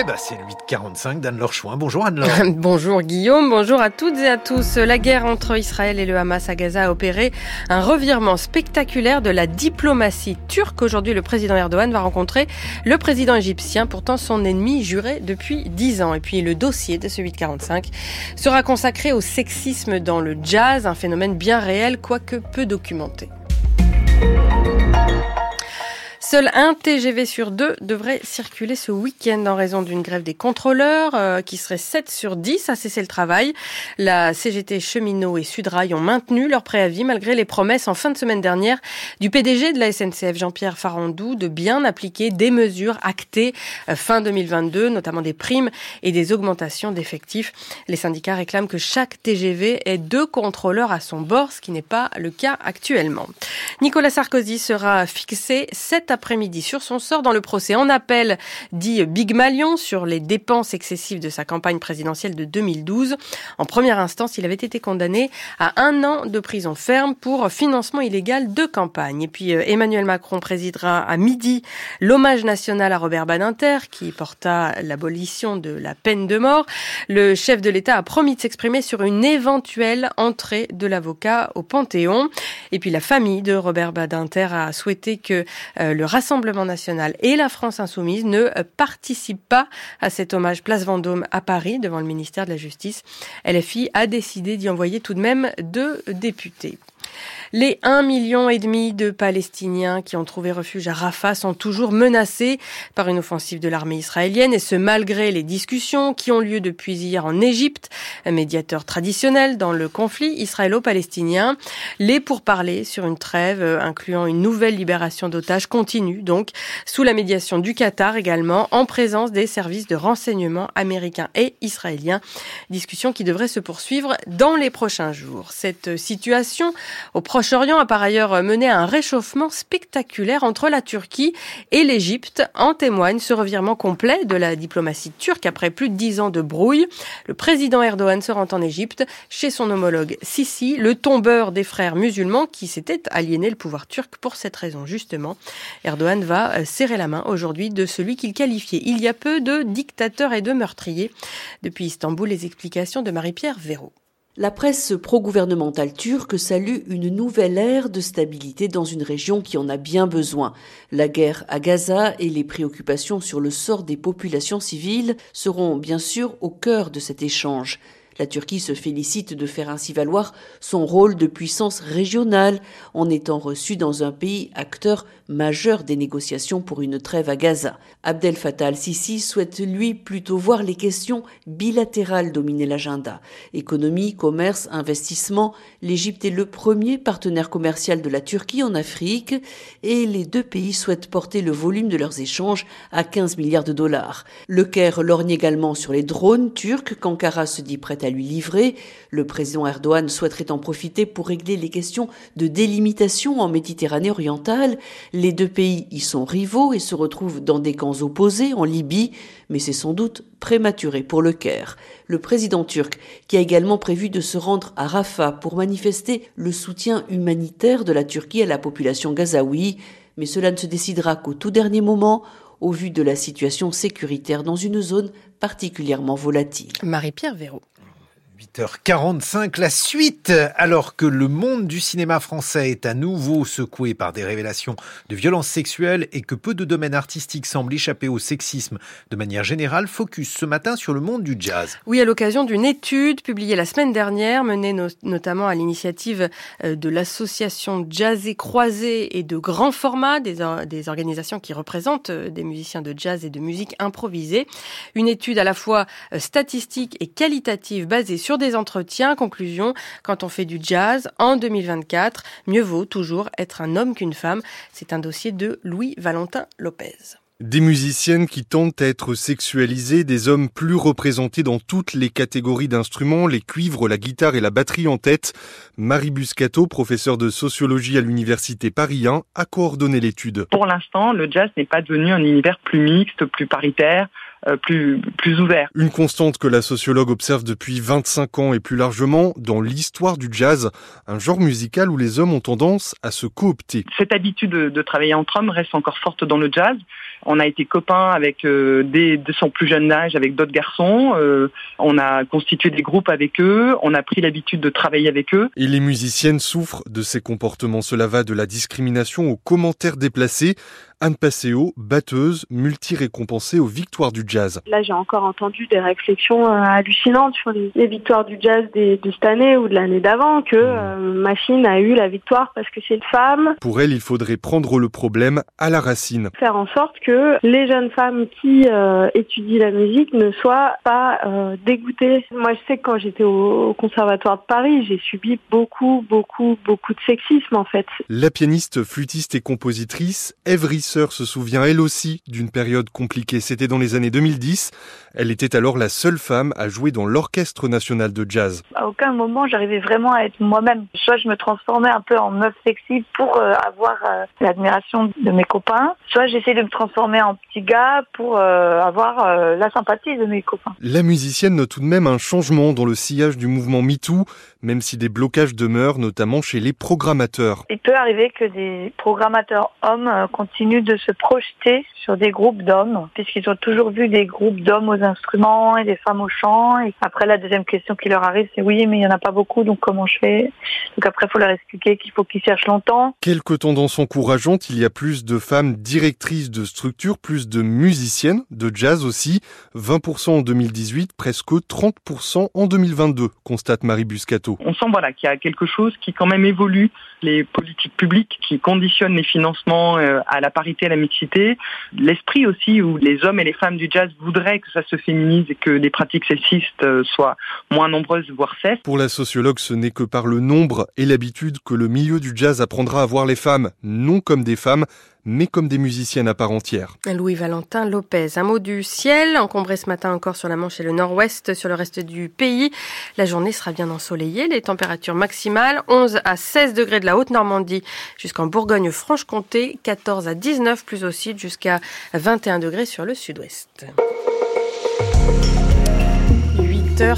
Eh ben, c'est le 845 d'Anne-Laure Chouin. Bonjour Anne-Laure. bonjour Guillaume, bonjour à toutes et à tous. La guerre entre Israël et le Hamas à Gaza a opéré un revirement spectaculaire de la diplomatie turque. Aujourd'hui, le président Erdogan va rencontrer le président égyptien, pourtant son ennemi juré depuis 10 ans. Et puis le dossier de ce 845 sera consacré au sexisme dans le jazz, un phénomène bien réel, quoique peu documenté. Seul un TGV sur deux devrait circuler ce week-end en raison d'une grève des contrôleurs euh, qui serait 7 sur 10 à cesser le travail. La CGT Cheminot et Sudrail ont maintenu leur préavis malgré les promesses en fin de semaine dernière du PDG de la SNCF Jean-Pierre Farandou de bien appliquer des mesures actées euh, fin 2022, notamment des primes et des augmentations d'effectifs. Les syndicats réclament que chaque TGV ait deux contrôleurs à son bord, ce qui n'est pas le cas actuellement. Nicolas Sarkozy sera fixé cet après-midi sur son sort dans le procès en appel dit Big Malion sur les dépenses excessives de sa campagne présidentielle de 2012. En première instance, il avait été condamné à un an de prison ferme pour financement illégal de campagne. Et puis euh, Emmanuel Macron présidera à midi l'hommage national à Robert Badinter qui porta l'abolition de la peine de mort. Le chef de l'État a promis de s'exprimer sur une éventuelle entrée de l'avocat au Panthéon. Et puis la famille de Robert Badinter a souhaité que euh, le Rassemblement national et la France insoumise ne participent pas à cet hommage Place Vendôme à Paris devant le ministère de la Justice. LFI a décidé d'y envoyer tout de même deux députés. Les 1,5 million et demi de Palestiniens qui ont trouvé refuge à Rafah sont toujours menacés par une offensive de l'armée israélienne et ce malgré les discussions qui ont lieu depuis hier en Égypte, un médiateur traditionnel dans le conflit israélo-palestinien. Les pourparlers sur une trêve euh, incluant une nouvelle libération d'otages continuent donc sous la médiation du Qatar également en présence des services de renseignement américains et israéliens. Discussion qui devrait se poursuivre dans les prochains jours. Cette situation au Proche-Orient a par ailleurs mené un réchauffement spectaculaire entre la Turquie et l'Égypte. En témoigne ce revirement complet de la diplomatie turque après plus de dix ans de brouille. Le président Erdogan se rend en Égypte chez son homologue Sisi, le tombeur des frères musulmans qui s'était aliéné le pouvoir turc pour cette raison justement. Erdogan va euh, serrer la main aujourd'hui de celui qu'il qualifiait il y a peu de dictateur et de meurtrier. Depuis Istanbul, les explications de Marie-Pierre Véraud. La presse pro-gouvernementale turque salue une nouvelle ère de stabilité dans une région qui en a bien besoin. La guerre à Gaza et les préoccupations sur le sort des populations civiles seront bien sûr au cœur de cet échange. La Turquie se félicite de faire ainsi valoir son rôle de puissance régionale en étant reçue dans un pays acteur majeur des négociations pour une trêve à Gaza. Abdel Fattah al-Sisi souhaite lui plutôt voir les questions bilatérales dominer l'agenda. Économie, commerce, investissement, l'Égypte est le premier partenaire commercial de la Turquie en Afrique et les deux pays souhaitent porter le volume de leurs échanges à 15 milliards de dollars. Le Caire lorgne également sur les drones turcs qu'Ankara se dit prête à lui livrer. Le président Erdogan souhaiterait en profiter pour régler les questions de délimitation en Méditerranée orientale. Les deux pays y sont rivaux et se retrouvent dans des camps opposés en Libye, mais c'est sans doute prématuré pour le Caire. Le président turc, qui a également prévu de se rendre à Rafah pour manifester le soutien humanitaire de la Turquie à la population gazaoui, mais cela ne se décidera qu'au tout dernier moment, au vu de la situation sécuritaire dans une zone particulièrement volatile. Marie-Pierre Véraud. 8h45, la suite, alors que le monde du cinéma français est à nouveau secoué par des révélations de violences sexuelles et que peu de domaines artistiques semblent échapper au sexisme de manière générale, focus ce matin sur le monde du jazz. Oui, à l'occasion d'une étude publiée la semaine dernière, menée notamment à l'initiative euh, de l'association Jazz et Croisé et de grands formats, des, des organisations qui représentent euh, des musiciens de jazz et de musique improvisée. Une étude à la fois euh, statistique et qualitative basée sur des entretiens. Conclusion, quand on fait du jazz en 2024, mieux vaut toujours être un homme qu'une femme. C'est un dossier de Louis Valentin Lopez. Des musiciennes qui tentent à être sexualisées, des hommes plus représentés dans toutes les catégories d'instruments, les cuivres, la guitare et la batterie en tête. Marie Buscato, professeure de sociologie à l'université Paris 1, a coordonné l'étude. Pour l'instant, le jazz n'est pas devenu un univers plus mixte, plus paritaire, plus, plus ouvert. Une constante que la sociologue observe depuis 25 ans et plus largement dans l'histoire du jazz, un genre musical où les hommes ont tendance à se coopter. Cette habitude de, de travailler entre hommes reste encore forte dans le jazz. On a été copains avec euh, des de son plus jeune âge avec d'autres garçons. Euh, on a constitué des groupes avec eux. On a pris l'habitude de travailler avec eux. Et les musiciennes souffrent de ces comportements. Cela va de la discrimination aux commentaires déplacés Anne Passeo, batteuse, multi-récompensée aux victoires du jazz. Là, j'ai encore entendu des réflexions euh, hallucinantes sur les, victoires du jazz de cette année ou de l'année d'avant, que mmh. euh, Machine a eu la victoire parce que c'est une femme. Pour elle, il faudrait prendre le problème à la racine. Faire en sorte que les jeunes femmes qui euh, étudient la musique ne soient pas dégoûtées. Moi, je sais que quand j'étais au, Conservatoire de Paris, j'ai subi beaucoup, beaucoup, beaucoup de sexisme en fait. La pianiste, flûtiste et compositrice, Evry se souvient elle aussi d'une période compliquée. C'était dans les années 2010. Elle était alors la seule femme à jouer dans l'Orchestre national de jazz. À aucun moment j'arrivais vraiment à être moi-même. Soit je me transformais un peu en meuf sexy pour euh, avoir euh, l'admiration de mes copains, soit j'essayais de me transformer en petit gars pour euh, avoir la sympathie de mes copains. La musicienne note tout de même un changement dans le sillage du mouvement MeToo, même si des blocages demeurent, notamment chez les programmateurs. Il peut arriver que des programmateurs hommes continuent de se projeter sur des groupes d'hommes, puisqu'ils ont toujours vu des groupes d'hommes aux instruments et des femmes au chant. Et après, la deuxième question qui leur arrive, c'est oui, mais il n'y en a pas beaucoup, donc comment je fais? Donc après, il faut leur expliquer qu'il faut qu'ils cherchent longtemps. Quelques tendances encourageantes, il y a plus de femmes directrices de structures, plus de musiciennes, de jazz aussi, 20% en 2018, presque 30% en 2022, constate Marie Buscato. On sent voilà, qu'il y a quelque chose qui quand même évolue, les politiques publiques qui conditionnent les financements euh, à la parité, la mixité, l'esprit aussi où les hommes et les femmes du jazz voudraient que ça se féminise et que les pratiques sexistes euh, soient moins nombreuses, voire cessent. Pour la sociologue, ce n'est que par le nombre et l'habitude que le milieu du jazz apprendra à voir les femmes non comme des femmes, mais comme des musiciennes à part entière. Louis-Valentin Lopez. Un mot du ciel, encombré ce matin encore sur la Manche et le nord-ouest, sur le reste du pays. La journée sera bien ensoleillée, les températures maximales 11 à 16 degrés de la Haute-Normandie jusqu'en Bourgogne-Franche-Comté, 14 à 19 plus au sud jusqu'à 21 degrés sur le sud-ouest. 8 h